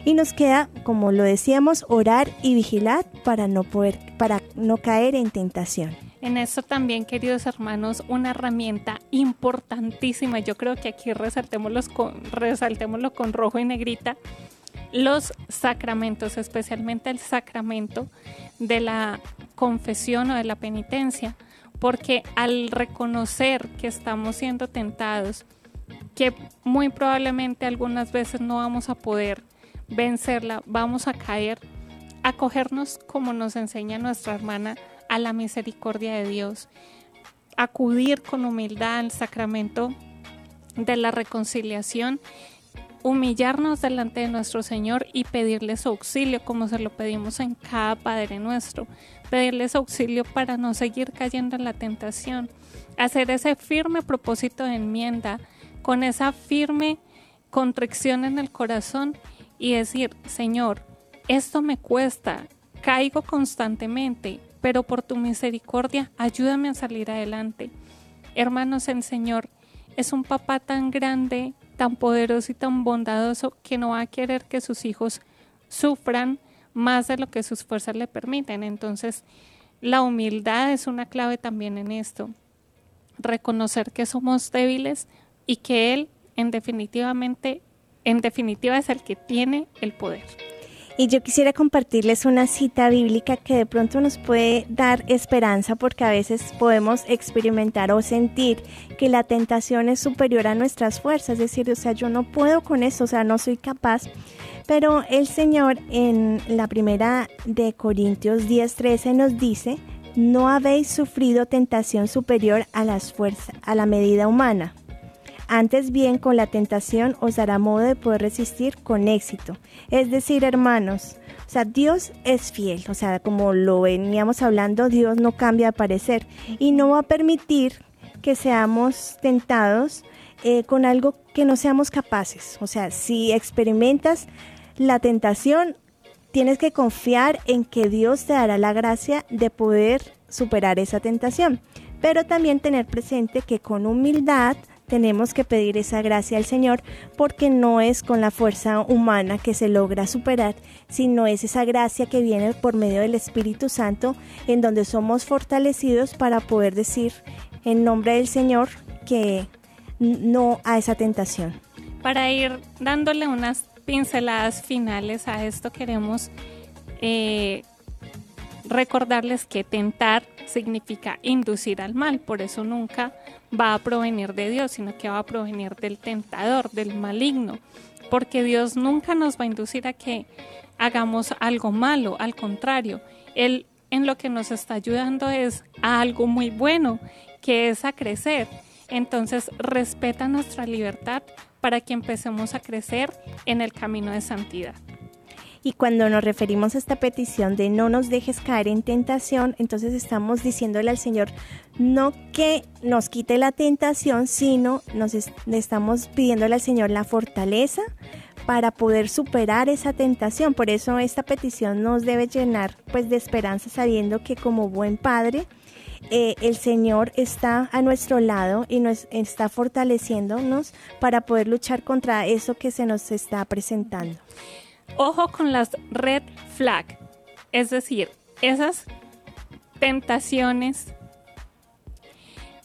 Y nos queda, como lo decíamos, orar y vigilar para no poder, para no caer en tentación. En eso también, queridos hermanos, una herramienta importantísima, yo creo que aquí resaltémoslo con, resaltémoslo con rojo y negrita, los sacramentos, especialmente el sacramento de la confesión o de la penitencia, porque al reconocer que estamos siendo tentados, que muy probablemente algunas veces no vamos a poder vencerla, vamos a caer, acogernos como nos enseña nuestra hermana a la misericordia de Dios, acudir con humildad al sacramento de la reconciliación, humillarnos delante de nuestro Señor y pedirle su auxilio como se lo pedimos en cada Padre nuestro, pedirle su auxilio para no seguir cayendo en la tentación, hacer ese firme propósito de enmienda, con esa firme contrición en el corazón y decir, Señor, esto me cuesta, caigo constantemente, pero por tu misericordia ayúdame a salir adelante. Hermanos, el Señor es un papá tan grande, tan poderoso y tan bondadoso que no va a querer que sus hijos sufran más de lo que sus fuerzas le permiten. Entonces, la humildad es una clave también en esto. Reconocer que somos débiles y que Él, en definitivamente, en definitiva, es el que tiene el poder. Y yo quisiera compartirles una cita bíblica que de pronto nos puede dar esperanza porque a veces podemos experimentar o sentir que la tentación es superior a nuestras fuerzas, es decir, o sea, yo no puedo con eso, o sea, no soy capaz. Pero el Señor en la primera de Corintios 10:13 nos dice, no habéis sufrido tentación superior a las fuerzas, a la medida humana. Antes bien, con la tentación os dará modo de poder resistir con éxito. Es decir, hermanos, o sea, Dios es fiel, o sea, como lo veníamos hablando, Dios no cambia de parecer y no va a permitir que seamos tentados eh, con algo que no seamos capaces. O sea, si experimentas la tentación, tienes que confiar en que Dios te dará la gracia de poder superar esa tentación, pero también tener presente que con humildad tenemos que pedir esa gracia al Señor porque no es con la fuerza humana que se logra superar, sino es esa gracia que viene por medio del Espíritu Santo en donde somos fortalecidos para poder decir en nombre del Señor que no a esa tentación. Para ir dándole unas pinceladas finales a esto, queremos eh, recordarles que tentar significa inducir al mal, por eso nunca va a provenir de Dios, sino que va a provenir del tentador, del maligno, porque Dios nunca nos va a inducir a que hagamos algo malo, al contrario, Él en lo que nos está ayudando es a algo muy bueno, que es a crecer. Entonces respeta nuestra libertad para que empecemos a crecer en el camino de santidad. Y cuando nos referimos a esta petición de no nos dejes caer en tentación, entonces estamos diciéndole al Señor no que nos quite la tentación, sino nos estamos pidiéndole al Señor la fortaleza para poder superar esa tentación. Por eso esta petición nos debe llenar pues de esperanza sabiendo que como buen padre eh, el Señor está a nuestro lado y nos está fortaleciéndonos para poder luchar contra eso que se nos está presentando. Ojo con las red flag, es decir, esas tentaciones,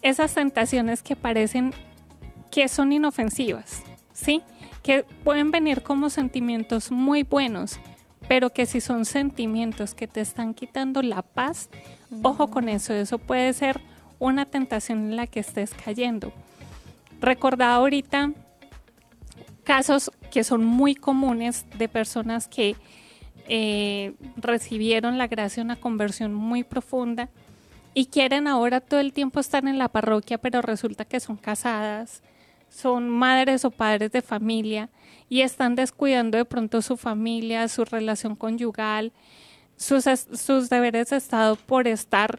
esas tentaciones que parecen que son inofensivas, ¿sí? Que pueden venir como sentimientos muy buenos, pero que si son sentimientos que te están quitando la paz, ojo con eso, eso puede ser una tentación en la que estés cayendo. Recordad ahorita casos que son muy comunes de personas que eh, recibieron la gracia una conversión muy profunda y quieren ahora todo el tiempo estar en la parroquia, pero resulta que son casadas, son madres o padres de familia y están descuidando de pronto su familia, su relación conyugal, sus, sus deberes de Estado por estar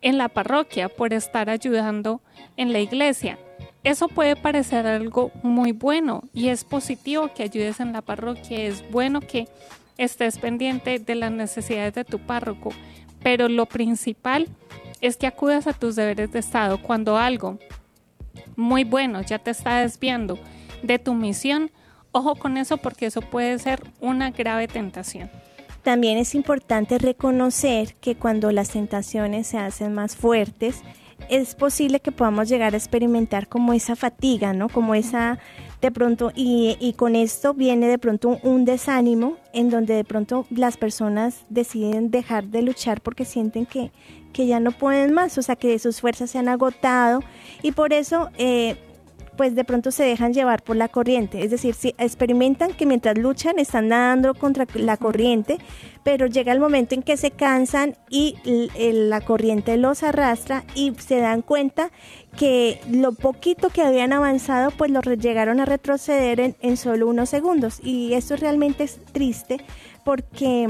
en la parroquia, por estar ayudando en la iglesia. Eso puede parecer algo muy bueno y es positivo que ayudes en la parroquia, es bueno que estés pendiente de las necesidades de tu párroco, pero lo principal es que acudas a tus deberes de Estado cuando algo muy bueno ya te está desviando de tu misión. Ojo con eso porque eso puede ser una grave tentación. También es importante reconocer que cuando las tentaciones se hacen más fuertes, es posible que podamos llegar a experimentar como esa fatiga, ¿no? Como esa de pronto, y, y con esto viene de pronto un, desánimo en donde de pronto las personas deciden dejar de luchar porque sienten que, que ya no pueden más, o sea, que sus fuerzas se han agotado y por eso... Eh, pues de pronto se dejan llevar por la corriente. Es decir, si experimentan que mientras luchan están nadando contra la corriente, pero llega el momento en que se cansan y la corriente los arrastra y se dan cuenta que lo poquito que habían avanzado pues lo llegaron a retroceder en, en solo unos segundos. Y esto realmente es triste porque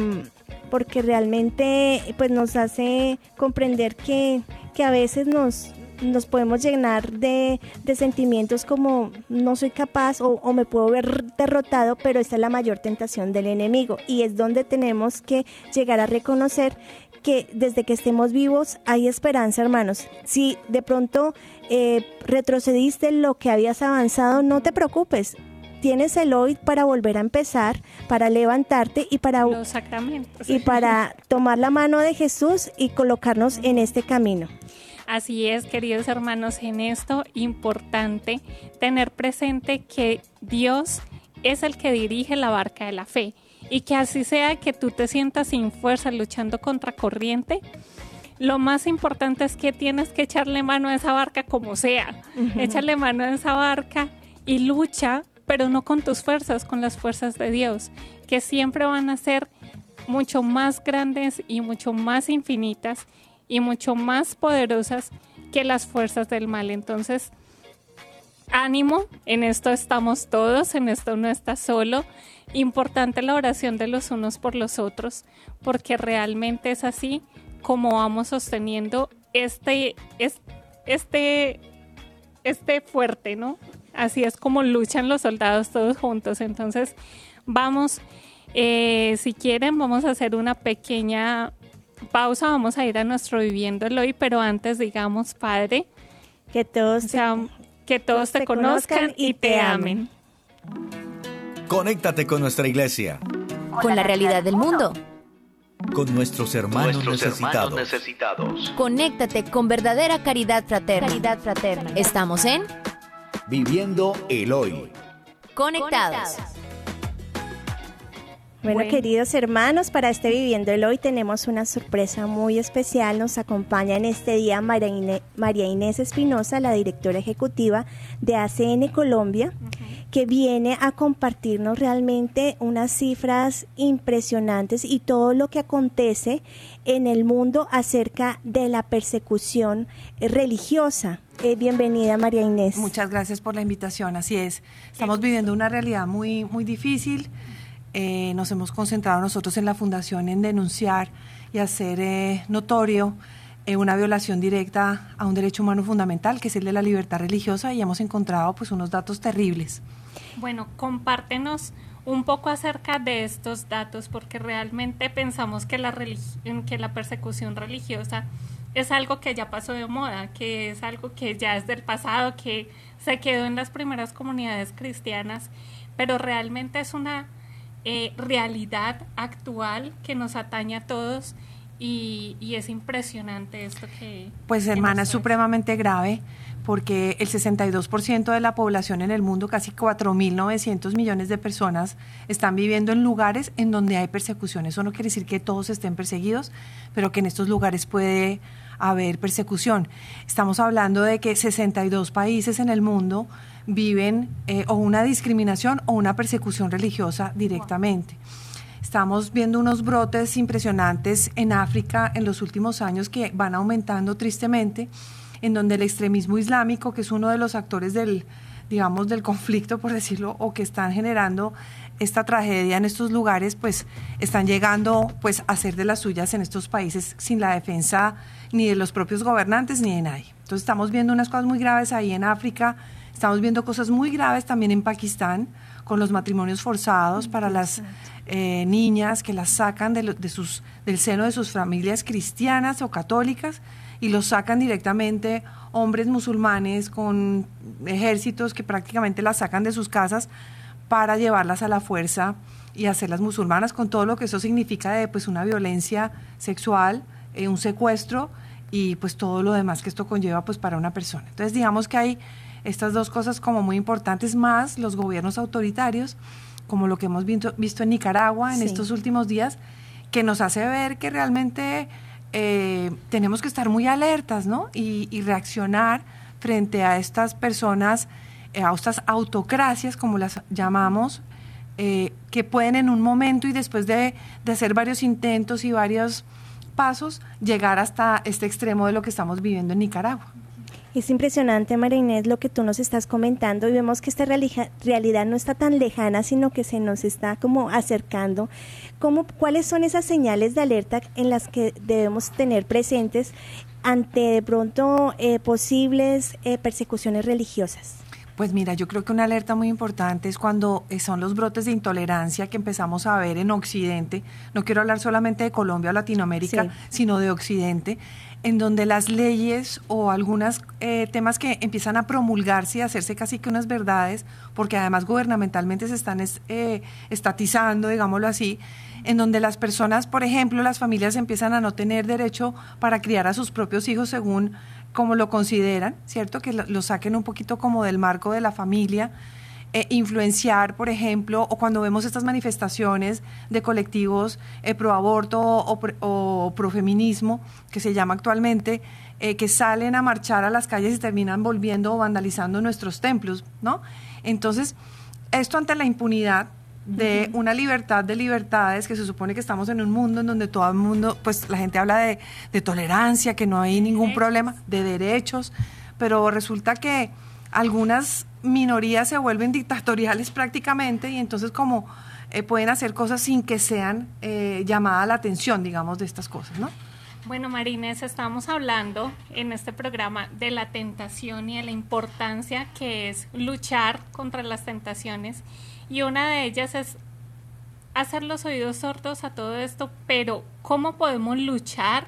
porque realmente pues nos hace comprender que, que a veces nos, nos podemos llenar de, sentimientos como no soy capaz o, o, me puedo ver derrotado, pero esta es la mayor tentación del enemigo y es donde tenemos que llegar a reconocer que desde que estemos vivos hay esperanza, hermanos. Si de pronto eh, retrocediste lo que habías avanzado, no te preocupes. Tienes el hoy para volver a empezar, para levantarte y para los sacramentos y para tomar la mano de Jesús y colocarnos en este camino. Así es, queridos hermanos, en esto importante tener presente que Dios es el que dirige la barca de la fe y que así sea que tú te sientas sin fuerza luchando contra corriente, lo más importante es que tienes que echarle mano a esa barca como sea. Échale mano a esa barca y lucha, pero no con tus fuerzas, con las fuerzas de Dios, que siempre van a ser mucho más grandes y mucho más infinitas y mucho más poderosas que las fuerzas del mal. Entonces, ánimo, en esto estamos todos, en esto no estás solo. Importante la oración de los unos por los otros, porque realmente es así como vamos sosteniendo este, este, este fuerte, ¿no? Así es como luchan los soldados todos juntos. Entonces, vamos, eh, si quieren, vamos a hacer una pequeña pausa, vamos a ir a nuestro viviéndolo hoy, pero antes digamos, Padre, que todos, que todos te, conozcan y te amen. Conéctate con nuestra iglesia. Con la realidad del mundo. Con nuestros hermanos, necesitados. Conéctate con verdadera caridad fraterna. Caridad fraterna. Estamos en Viviendo el Hoy. Conectados. Bueno, queridos hermanos, para este Viviendo el Hoy tenemos una sorpresa muy especial. Nos acompaña en este día María Inés Espinosa, la directora ejecutiva de ACN Colombia, que viene a compartirnos realmente unas cifras impresionantes y todo lo que acontece en el mundo acerca de la persecución religiosa. Eh, bienvenida María Inés. Muchas gracias por la invitación, así es. Estamos viviendo una realidad muy, muy difícil eh, nos hemos concentrado nosotros en la Fundación en denunciar y hacer eh, notorio eh, una violación directa a un derecho humano fundamental, que es el de la libertad religiosa, y hemos encontrado pues unos datos terribles. Bueno, compártenos un poco acerca de estos datos, porque realmente pensamos que la, que la persecución religiosa es algo que ya pasó de moda, que es algo que ya es del pasado, que se quedó en las primeras comunidades cristianas, pero realmente es una eh, realidad actual que nos atañe a todos y, es impresionante esto que... Pues hermana, es supremamente grave porque el 62% de la población en el mundo, casi 4.900 millones de personas, están viviendo en lugares en donde hay persecución. Eso no quiere decir que todos estén perseguidos, pero que en estos lugares puede haber persecución. Estamos hablando de que 62 países en el mundo viven eh, o una discriminación o una persecución religiosa directamente. Estamos viendo unos brotes impresionantes en África en los últimos años que van aumentando tristemente, en donde el extremismo islámico, que es uno de los actores del, digamos, del conflicto, por decirlo, o que están generando esta tragedia en estos lugares, pues están llegando pues a ser de las suyas en estos países sin la defensa ni de los propios gobernantes ni de nadie. Entonces estamos viendo unas cosas muy graves ahí en África, Estamos viendo cosas muy graves también en Pakistán con los matrimonios forzados para las eh, niñas que las sacan de, sus, del seno de sus familias cristianas o católicas y los sacan directamente hombres musulmanes con ejércitos que prácticamente las sacan de sus casas para llevarlas a la fuerza y hacerlas musulmanas con todo lo que eso significa de pues una violencia sexual, eh, un secuestro y pues todo lo demás que esto conlleva pues para una persona. Entonces digamos que hay estas dos cosas como muy importantes, más los gobiernos autoritarios, como lo que hemos visto, visto en Nicaragua en estos últimos días, que nos hace ver que realmente eh, tenemos que estar muy alertas ¿no? y, reaccionar frente a estas personas, eh, a estas autocracias, como las llamamos, eh, que pueden en un momento y después de, de hacer varios intentos y varios pasos, llegar hasta este extremo de lo que estamos viviendo en Nicaragua. Es impresionante, María Inés, lo que tú nos estás comentando y vemos que esta realidad no está tan lejana, sino que se nos está como acercando. ¿Cómo, ¿Cuáles son esas señales de alerta en las que debemos tener presentes ante de pronto eh, posibles eh, persecuciones religiosas? Pues mira, yo creo que una alerta muy importante es cuando eh, son los brotes de intolerancia que empezamos a ver en Occidente. No quiero hablar solamente de Colombia o Latinoamérica, Sí. sino de Occidente, en donde las leyes o algunos temas que empiezan a promulgarse y hacerse casi que unas verdades, porque además gubernamentalmente se están es- eh, estatizando, digámoslo así, en donde las personas, por ejemplo, las familias empiezan a no tener derecho para criar a sus propios hijos según como lo consideran, ¿cierto? Que lo saquen un poquito como del marco de la familia. Eh, influenciar, por ejemplo, o cuando vemos estas manifestaciones de colectivos eh, pro aborto o, pro- o profeminismo, que se llama actualmente, eh, que salen a marchar a las calles y terminan volviendo o vandalizando nuestros templos, ¿no? Entonces, esto ante la impunidad de una libertad de libertades, que se supone que estamos en un mundo en donde todo el mundo, pues la gente habla de, de tolerancia, que no hay ningún problema, de derechos, pero resulta que algunas minorías se vuelven dictatoriales prácticamente y entonces como eh, pueden hacer cosas sin que sean eh, llamada la atención, digamos, de estas cosas, ¿no? Bueno, Marines, estamos hablando en este programa de la tentación y de la importancia que es luchar contra las tentaciones. Y una de ellas es hacer los oídos sordos a todo esto, pero ¿cómo podemos luchar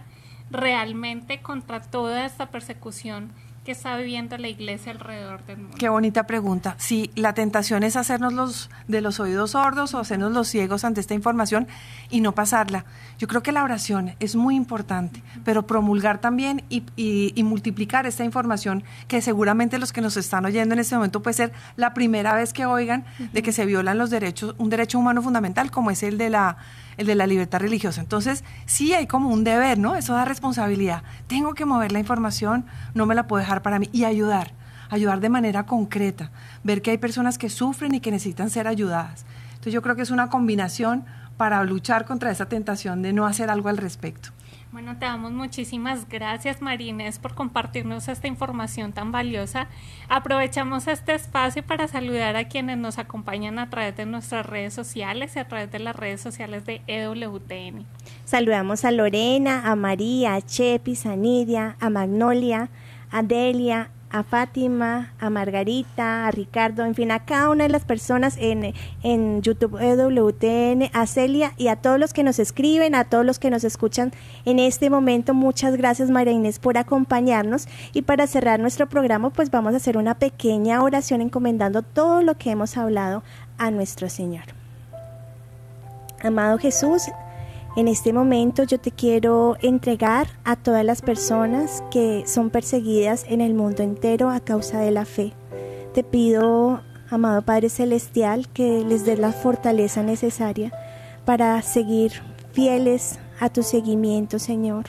realmente contra toda esta persecución que está viviendo la iglesia alrededor del mundo? Qué bonita pregunta. Si la tentación es hacernos los de los oídos sordos o hacernos los ciegos ante esta información y no pasarla. Yo creo que la oración es muy importante, pero promulgar también y, y- y multiplicar esta información que seguramente los que nos están oyendo en este momento puede ser la primera vez que oigan de que se violan los derechos, un derecho humano fundamental como es el de la el de la libertad religiosa. Entonces, sí hay como un deber, ¿no? Eso da responsabilidad. Tengo que mover la información, no me la puedo dejar para mí y ayudar, ayudar de manera concreta, ver que hay personas que sufren y que necesitan ser ayudadas. Entonces, yo creo que es una combinación para luchar contra esa tentación de no hacer algo al respecto. Bueno, te damos muchísimas gracias, Marines, por compartirnos esta información tan valiosa. Aprovechamos este espacio para saludar a quienes nos acompañan a través de nuestras redes sociales y a través de las redes sociales de EWTN. Saludamos a Lorena, a María, a Chepis, a Nidia, a Magnolia, a Delia, a Fátima, a Margarita, a Ricardo, en fin, a cada una de las personas en, en YouTube EWTN, a Celia y a todos los que nos escriben, a todos los que nos escuchan en este momento. Muchas gracias María Inés por acompañarnos y para cerrar nuestro programa pues vamos a hacer una pequeña oración encomendando todo lo que hemos hablado a nuestro Señor. Amado Jesús, en este momento yo te quiero entregar a todas las personas que son perseguidas en el mundo entero a causa de la fe. Te pido, amado Padre Celestial, que les des la fortaleza necesaria para seguir fieles a tu seguimiento, Señor.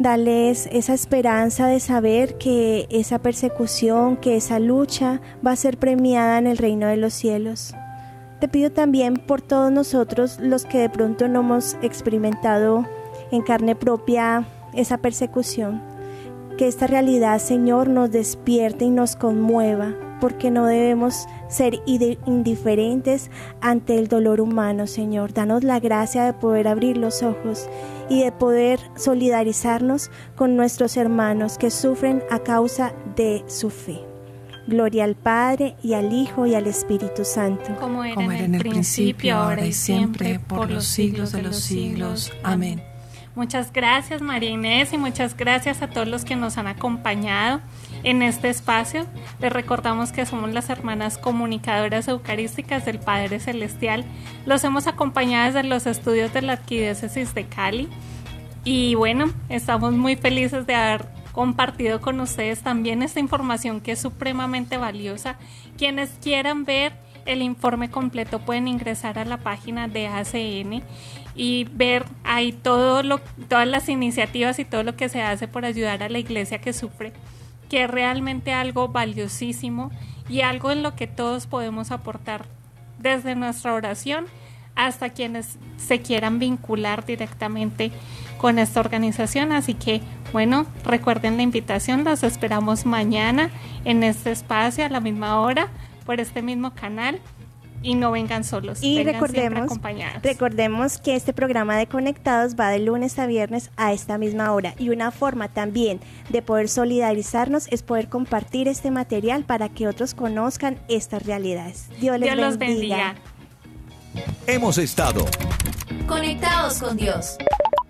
Dales esa esperanza de saber que esa persecución, que esa lucha va a ser premiada en el reino de los cielos. Te pido también por todos nosotros los que de pronto no hemos experimentado en carne propia esa persecución, que esta realidad, Señor, nos despierte y nos conmueva, porque no debemos ser indiferentes ante el dolor humano, Señor. Danos la gracia de poder abrir los ojos y de poder solidarizarnos con nuestros hermanos que sufren a causa de su fe. Gloria al Padre y al Hijo y al Espíritu Santo. Como era, Como en, el principio, ahora y siempre, por los siglos de los siglos. Amén. Muchas gracias María Inés y muchas gracias a todos los que nos han acompañado en este espacio. Les recordamos que somos las hermanas comunicadoras eucarísticas del Padre Celestial. Los hemos acompañado desde los estudios de la Arquidiócesis de Cali. Y bueno, estamos muy felices de haber compartido con ustedes también esta información que es supremamente valiosa. Quienes quieran ver el informe completo pueden ingresar a la página de ACN y ver ahí todo lo, todas las iniciativas y todo lo que se hace por ayudar a la iglesia que sufre, que es realmente algo valiosísimo y algo en lo que todos podemos aportar desde nuestra oración hasta quienes se quieran vincular directamente con esta organización. Así que, bueno, recuerden la invitación, los esperamos mañana en este espacio a la misma hora por este mismo canal. y no vengan solos. Y vengan siempre recordemos, acompañados. recordemos que este programa de Conectados va de lunes a viernes a esta misma hora y una forma también de poder solidarizarnos es poder compartir este material para que otros conozcan estas realidades. Dios les Dios los bendiga. Hemos estado. Conectados con Dios